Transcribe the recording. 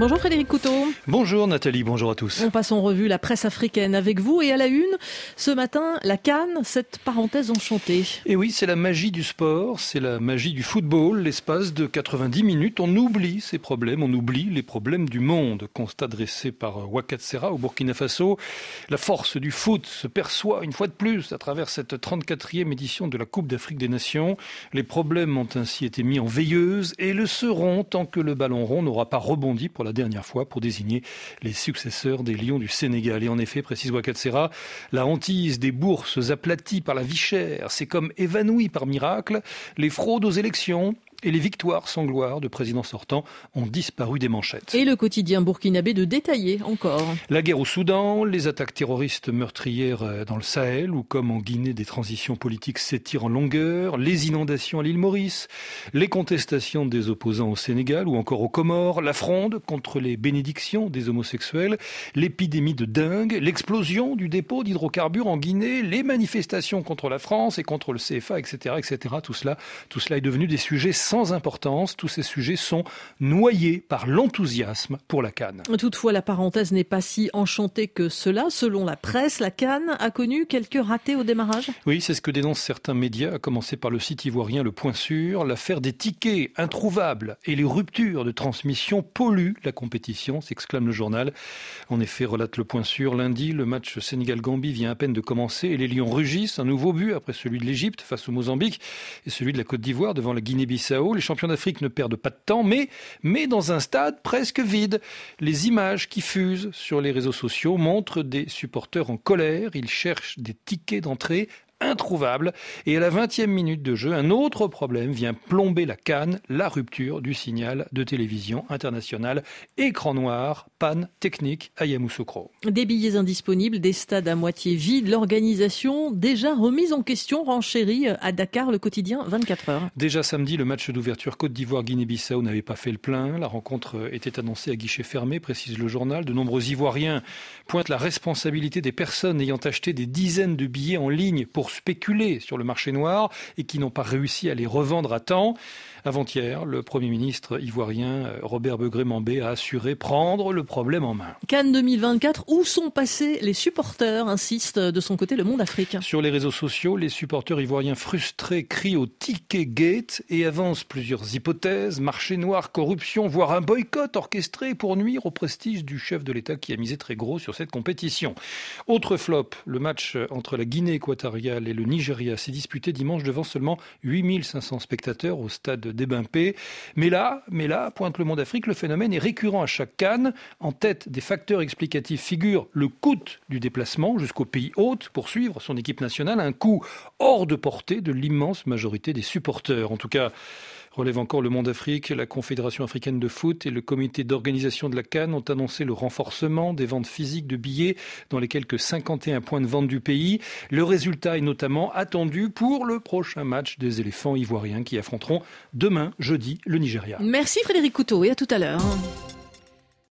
Bonjour Frédéric Couteau. Bonjour Nathalie, bonjour à tous. On passe en revue la presse africaine avec vous et à la une, ce matin, la Cannes, cette parenthèse enchantée. Et oui, c'est la magie du sport, c'est la magie du football. L'espace de 90 minutes, on oublie ces problèmes, on oublie les problèmes du monde. Constat dressé par Wakatsera au Burkina Faso. La force du foot se perçoit une fois de plus à travers cette 34e édition de la Coupe d'Afrique des Nations. Les problèmes ont ainsi été mis en veilleuse et le seront tant que le ballon rond n'aura pas rebondi pour la dernière fois pour désigner les successeurs des Lions du Sénégal. Et en effet, précise Wakatsera, la hantise des bourses aplaties par la vie chère s'est comme évanouie par miracle. Les fraudes aux élections, et les victoires sans gloire de présidents sortants ont disparu des manchettes. Et le quotidien burkinabé de détailler encore. La guerre au Soudan, les attaques terroristes meurtrières euh, dans le Sahel, ou comme en Guinée des transitions politiques s'étirent en longueur, les inondations à l'île Maurice, les contestations des opposants au Sénégal ou encore aux Comores, la fronde contre les bénédictions des homosexuels, l'épidémie de dingue, l'explosion du dépôt d'hydrocarbures en Guinée, les manifestations contre la France et contre le CFA, etc., etc. Tout cela, tout cela est devenu des sujets sans importance. Tous ces sujets sont noyés par l'enthousiasme pour la Cannes. Toutefois, la parenthèse n'est pas si enchantée que cela. Selon la presse, la Cannes a connu quelques ratés au démarrage. Oui, c'est ce que dénoncent certains médias, à commencer par le site ivoirien Le Point Sûr. L'affaire des tickets introuvables et les ruptures de transmission polluent la compétition, s'exclame le journal. En effet, relate Le Point Sûr, lundi, le match Sénégal-Gambie vient à peine de commencer et les Lions rugissent. Un nouveau but après celui de l'Égypte face au Mozambique et celui de la Côte d'Ivoire devant la Guinée-Bissau les champions d'Afrique ne perdent pas de temps, mais, dans un stade presque vide. Les images qui fusent sur les réseaux sociaux montrent des supporters en colère. Ils cherchent des tickets d'entrée introuvable. Et à la 20e minute de jeu, un autre problème vient plomber la canne, la rupture du signal de télévision internationale. Écran noir, panne technique à Yamoussoukro. Des billets indisponibles, des stades à moitié vides, l'organisation déjà remise en question, renchérie à Dakar, le quotidien 24 heures. Déjà samedi, le match d'ouverture Côte d'Ivoire-Guinée-Bissau n'avait pas fait le plein. La rencontre était annoncée à guichet fermé, précise le journal. De nombreux Ivoiriens pointent la responsabilité des personnes ayant acheté des dizaines de billets en ligne pour spéculer sur le marché noir et qui n'ont pas réussi à les revendre à temps. Avant-hier, le Premier ministre ivoirien euh, Robert Begré-Mambé a assuré prendre le problème en main. Cannes 2024, où sont passés les supporters insiste de son côté le monde africain. Sur les réseaux sociaux, les supporters ivoiriens frustrés crient au ticket gate et avancent plusieurs hypothèses, marché noir, corruption, voire un boycott orchestré pour nuire au prestige du chef de l'État qui a misé très gros sur cette compétition. Autre flop, le match entre la Guinée équatoriale le Nigeria s'est disputé dimanche devant seulement 8500 spectateurs au stade d'Ebimpé. Mais là, mais là, pointe le Monde Afrique, le phénomène est récurrent à chaque canne. En tête des facteurs explicatifs figure le coût du déplacement jusqu'au pays hôte pour suivre son équipe nationale, un coût hors de portée de l'immense majorité des supporters. En tout cas, relève encore le Monde Afrique. La Confédération africaine de foot et le comité d'organisation de la Cannes ont annoncé le renforcement des ventes physiques de billets dans les quelques 51 points de vente du pays. Le résultat est notamment attendu pour le prochain match des éléphants ivoiriens qui affronteront demain, jeudi, le Nigeria. Merci Frédéric Couteau et à tout à l'heure.